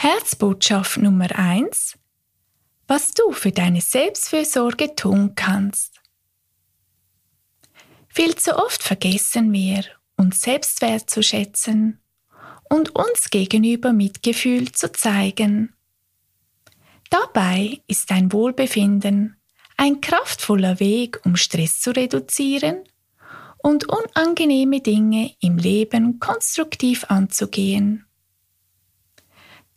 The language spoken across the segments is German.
Herzbotschaft Nummer 1. Was du für deine Selbstfürsorge tun kannst. Viel zu oft vergessen wir, uns selbst wertzuschätzen und uns gegenüber Mitgefühl zu zeigen. Dabei ist dein Wohlbefinden ein kraftvoller Weg, um Stress zu reduzieren und unangenehme Dinge im Leben konstruktiv anzugehen.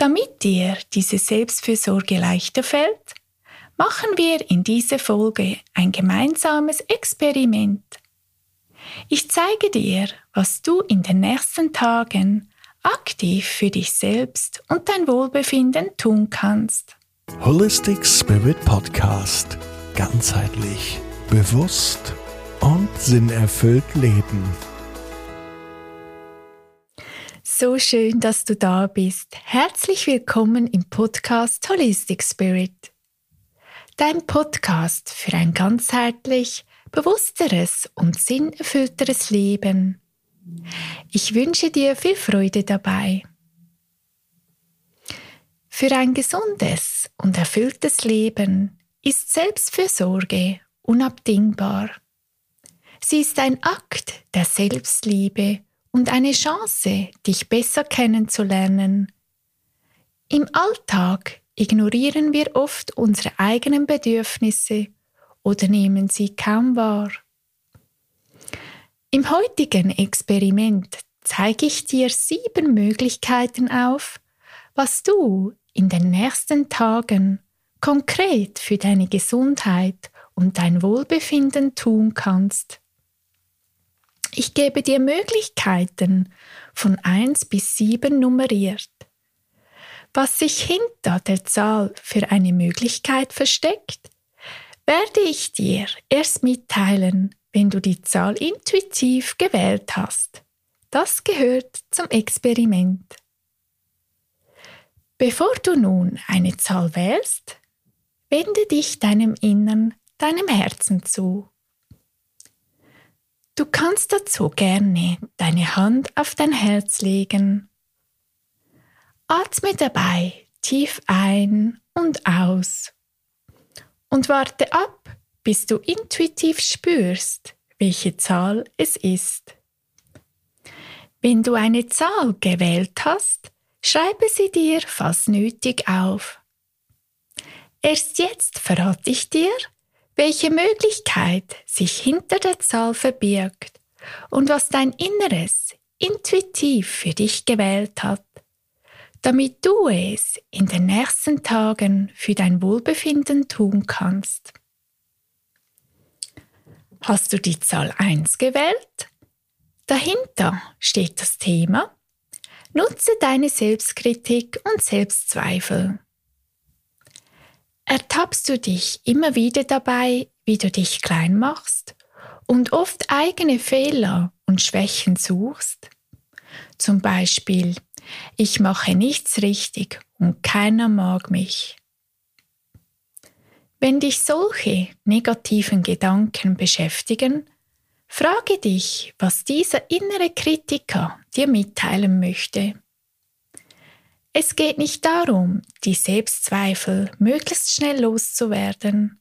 Damit dir diese Selbstfürsorge leichter fällt, machen wir in dieser Folge ein gemeinsames Experiment. Ich zeige dir, was du in den nächsten Tagen aktiv für dich selbst und dein Wohlbefinden tun kannst. Holistic Spirit Podcast. Ganzheitlich, bewusst und sinnerfüllt leben. So schön, dass du da bist. Herzlich willkommen im Podcast Holistic Spirit. Dein Podcast für ein ganzheitlich, bewussteres und sinnerfüllteres Leben. Ich wünsche dir viel Freude dabei. Für ein gesundes und erfülltes Leben ist Selbstfürsorge unabdingbar. Sie ist ein Akt der Selbstliebe und eine Chance, dich besser kennenzulernen. Im Alltag ignorieren wir oft unsere eigenen Bedürfnisse oder nehmen sie kaum wahr. Im heutigen Experiment zeige ich dir sieben Möglichkeiten auf, was du in den nächsten Tagen konkret für deine Gesundheit und dein Wohlbefinden tun kannst. Ich gebe dir Möglichkeiten von 1 bis 7 nummeriert. Was sich hinter der Zahl für eine Möglichkeit versteckt, werde ich dir erst mitteilen, wenn du die Zahl intuitiv gewählt hast. Das gehört zum Experiment. Bevor du nun eine Zahl wählst, wende dich deinem Innern, deinem Herzen zu. Du kannst dazu gerne deine Hand auf dein Herz legen. Atme dabei tief ein und aus und warte ab, bis du intuitiv spürst, welche Zahl es ist. Wenn du eine Zahl gewählt hast, schreibe sie dir falls nötig auf. Erst jetzt verrate ich dir, welche Möglichkeit sich hinter der Zahl verbirgt und was dein Inneres intuitiv für dich gewählt hat, damit du es in den nächsten Tagen für dein Wohlbefinden tun kannst. Hast du die Zahl 1 gewählt? Dahinter steht das Thema Nutze deine Selbstkritik und Selbstzweifel ertappst du dich immer wieder dabei, wie du dich klein machst und oft eigene Fehler und Schwächen suchst? Zum Beispiel, ich mache nichts richtig und keiner mag mich. Wenn dich solche negativen Gedanken beschäftigen, frage dich, was dieser innere Kritiker dir mitteilen möchte. Es geht nicht darum, die Selbstzweifel möglichst schnell loszuwerden.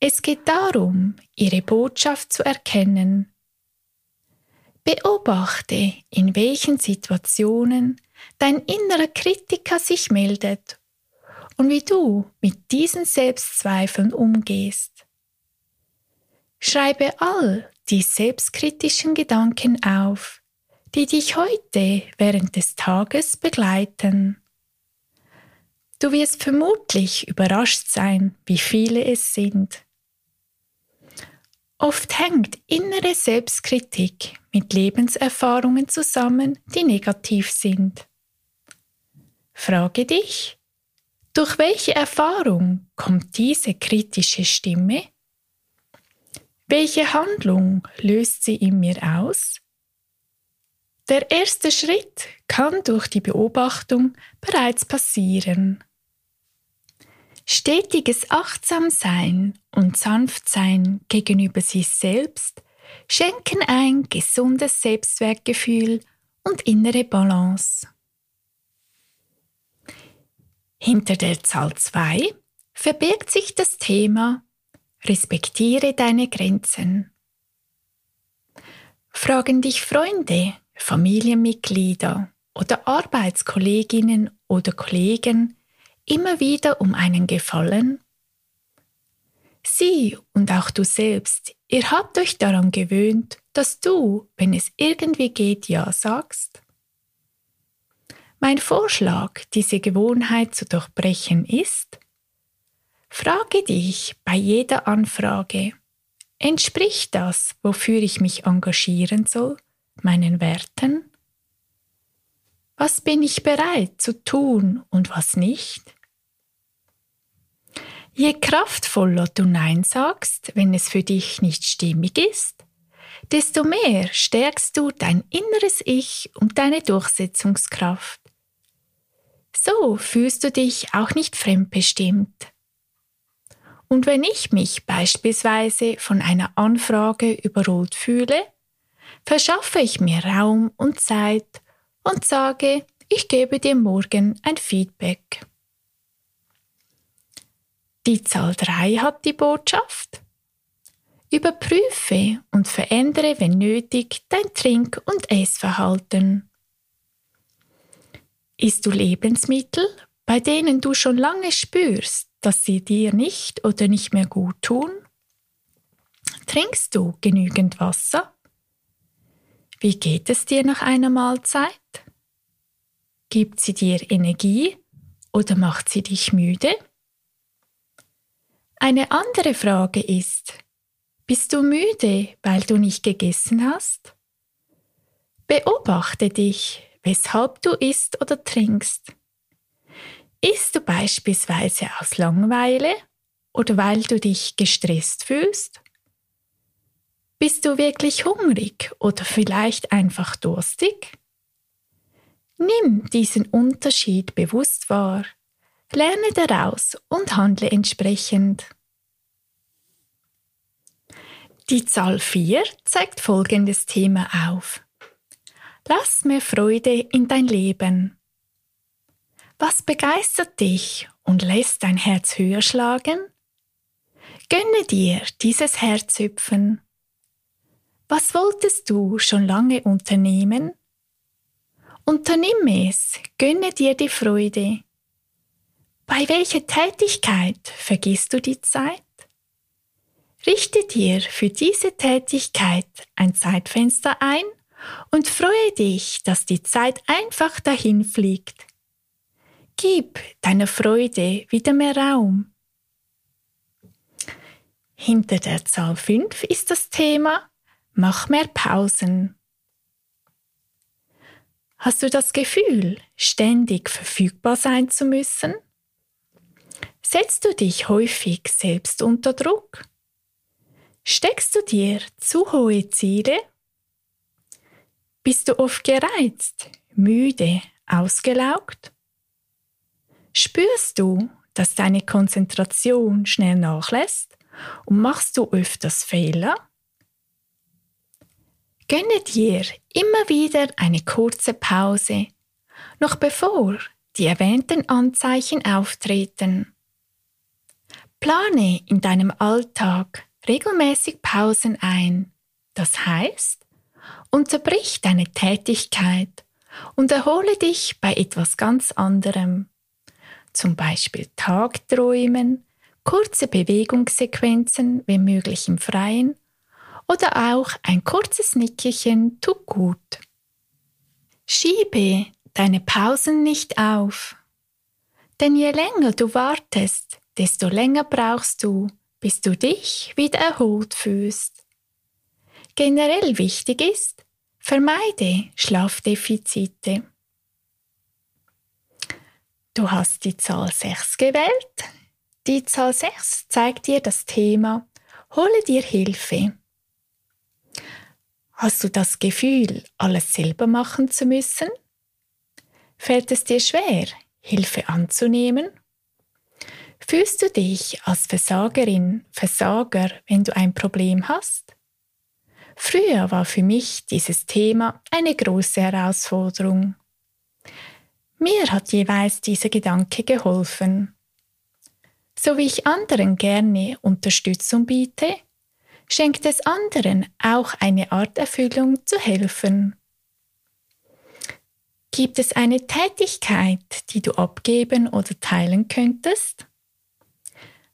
Es geht darum, ihre Botschaft zu erkennen. Beobachte, in welchen Situationen dein innerer Kritiker sich meldet und wie du mit diesen Selbstzweifeln umgehst. Schreibe all die selbstkritischen Gedanken auf, die dich heute während des Tages begleiten. Du wirst vermutlich überrascht sein, wie viele es sind. Oft hängt innere Selbstkritik mit Lebenserfahrungen zusammen, die negativ sind. Frage dich, durch welche Erfahrung kommt diese kritische Stimme? Welche Handlung löst sie in mir aus? Der erste Schritt kann durch die Beobachtung bereits passieren. Stetiges Achtsamsein und Sanftsein gegenüber sich selbst schenken ein gesundes Selbstwertgefühl und innere Balance. Hinter der Zahl 2 verbirgt sich das Thema Respektiere deine Grenzen. Fragen dich Freunde, Familienmitglieder oder Arbeitskolleginnen oder Kollegen immer wieder um einen Gefallen? Sie und auch du selbst, ihr habt euch daran gewöhnt, dass du, wenn es irgendwie geht, Ja sagst? Mein Vorschlag, diese Gewohnheit zu durchbrechen, ist, frage dich bei jeder Anfrage, entspricht das, wofür ich mich engagieren soll, meinen Werten? Was bin ich bereit zu tun und was nicht? Je kraftvoller du Nein sagst, wenn es für dich nicht stimmig ist, desto mehr stärkst du dein inneres Ich und deine Durchsetzungskraft. So fühlst du dich auch nicht fremdbestimmt. Und wenn ich mich beispielsweise von einer Anfrage überrollt fühle, verschaffe ich mir Raum und Zeit und sage, ich gebe dir morgen ein Feedback. Die Zahl 3 hat die Botschaft. Überprüfe und verändere, wenn nötig, dein Trink- und Essverhalten. Isst du Lebensmittel, bei denen du schon lange spürst, dass sie dir nicht oder nicht mehr gut tun? Trinkst du genügend Wasser? Wie geht es dir nach einer Mahlzeit? Gibt sie dir Energie oder macht sie dich müde? Eine andere Frage ist, bist du müde, weil du nicht gegessen hast? Beobachte dich, weshalb du isst oder trinkst. Isst du beispielsweise aus Langeweile oder weil du dich gestresst fühlst? Bist du wirklich hungrig oder vielleicht einfach durstig? Nimm diesen Unterschied bewusst wahr, lerne daraus und handle entsprechend. Die Zahl 4 zeigt folgendes Thema auf. Lass mehr Freude in dein Leben. Was begeistert dich und lässt dein Herz höher schlagen? Gönne dir dieses Herzhüpfen. Was wolltest du schon lange unternehmen? Unternimm es, gönne dir die Freude. Bei welcher Tätigkeit vergisst du die Zeit? Richte dir für diese Tätigkeit ein Zeitfenster ein und freue dich, dass die Zeit einfach dahin fliegt. Gib deiner Freude wieder mehr Raum. Hinter der Zahl 5 ist das Thema Mach mehr Pausen. Hast du das Gefühl, ständig verfügbar sein zu müssen? Setzt du dich häufig selbst unter Druck? Steckst du dir zu hohe Ziele? Bist du oft gereizt, müde, ausgelaugt? Spürst du, dass deine Konzentration schnell nachlässt und machst du öfters Fehler? Gönne dir immer wieder eine kurze Pause, noch bevor die erwähnten Anzeichen auftreten. Plane in deinem Alltag regelmäßig Pausen ein. Das heißt, Unterbrich deine Tätigkeit und erhole dich bei etwas ganz anderem. Zum Beispiel Tagträumen, kurze Bewegungssequenzen, wenn möglich im Freien, oder auch ein kurzes Nickerchen tut gut. Schiebe deine Pausen nicht auf. Denn je länger du wartest, desto länger brauchst du, bis du dich wieder erholt fühlst. Generell wichtig ist, vermeide Schlafdefizite. Du hast die Zahl 6 gewählt. Die Zahl 6 zeigt dir das Thema Hole dir Hilfe. Hast du das Gefühl, alles selber machen zu müssen? Fällt es dir schwer, Hilfe anzunehmen? Fühlst du dich als Versagerin, Versager, wenn du ein Problem hast? Früher war für mich dieses Thema eine große Herausforderung. Mir hat jeweils dieser Gedanke geholfen. So wie ich anderen gerne Unterstützung biete, schenkt es anderen auch eine Art Erfüllung zu helfen. Gibt es eine Tätigkeit, die du abgeben oder teilen könntest?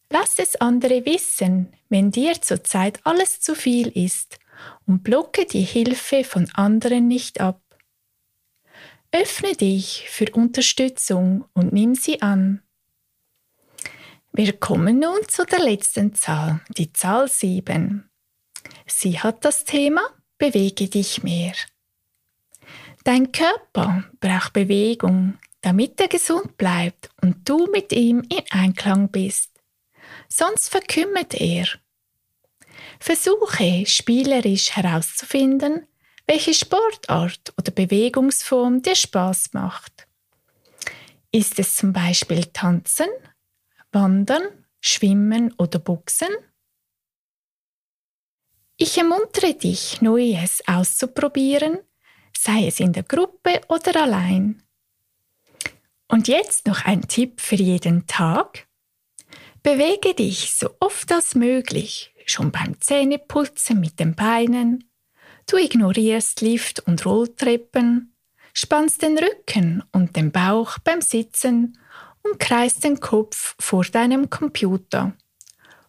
Lass es andere wissen, wenn dir zurzeit alles zu viel ist und blocke die Hilfe von anderen nicht ab. Öffne dich für Unterstützung und nimm sie an. Wir kommen nun zu der letzten Zahl, die Zahl 7. Sie hat das Thema Bewege dich mehr. Dein Körper braucht Bewegung, damit er gesund bleibt und du mit ihm in Einklang bist. Sonst verkümmert er. Versuche spielerisch herauszufinden, welche Sportart oder Bewegungsform dir Spaß macht. Ist es zum Beispiel Tanzen, Wandern, Schwimmen oder Boxen? Ich ermuntere dich, Neues auszuprobieren, sei es in der Gruppe oder allein. Und jetzt noch ein Tipp für jeden Tag. Bewege dich so oft als möglich, schon beim Zähneputzen mit den Beinen. Du ignorierst Lift- und Rolltreppen, spannst den Rücken und den Bauch beim Sitzen und kreist den Kopf vor deinem Computer.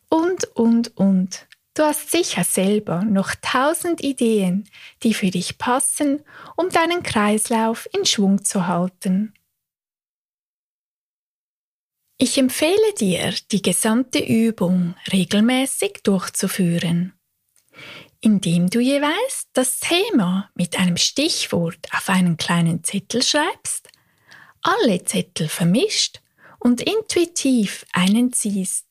Und, und, und. Du hast sicher selber noch tausend Ideen, die für dich passen, um deinen Kreislauf in Schwung zu halten. Ich empfehle dir, die gesamte Übung regelmäßig durchzuführen, indem du jeweils das Thema mit einem Stichwort auf einen kleinen Zettel schreibst, alle Zettel vermischt und intuitiv einen ziehst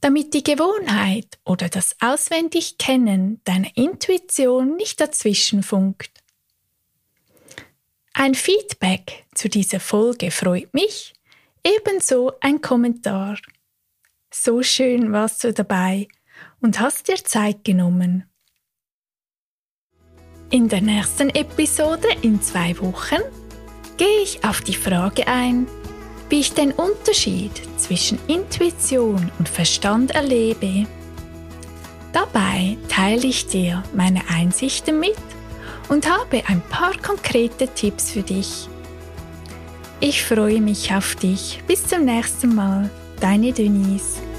damit die Gewohnheit oder das auswendig Kennen deiner Intuition nicht dazwischen funkt. Ein Feedback zu dieser Folge freut mich, ebenso ein Kommentar. So schön warst du dabei und hast dir Zeit genommen. In der nächsten Episode in zwei Wochen gehe ich auf die Frage ein, wie ich den Unterschied zwischen Intuition und Verstand erlebe. Dabei teile ich dir meine Einsichten mit und habe ein paar konkrete Tipps für dich. Ich freue mich auf dich. Bis zum nächsten Mal. Deine Denise.